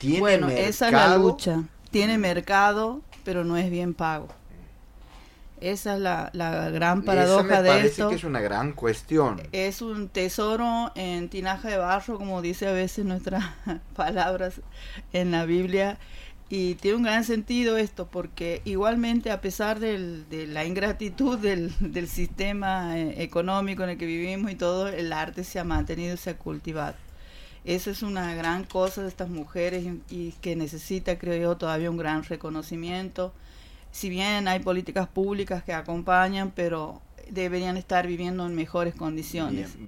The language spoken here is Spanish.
¿Tiene bueno, mercado? esa es la lucha. Tiene mercado, pero no es bien pago. Esa es la, la gran paradoja Esa me de parece esto. que es una gran cuestión. Es un tesoro en tinaja de barro, como dice a veces nuestras palabras en la Biblia. Y tiene un gran sentido esto, porque igualmente a pesar del- de la ingratitud del, del sistema eh, económico en el que vivimos y todo, el arte se ha mantenido y se ha cultivado. Esa es una gran cosa de estas mujeres y, y que necesita, creo yo, todavía un gran reconocimiento. Si bien hay políticas públicas que acompañan, pero deberían estar viviendo en mejores condiciones.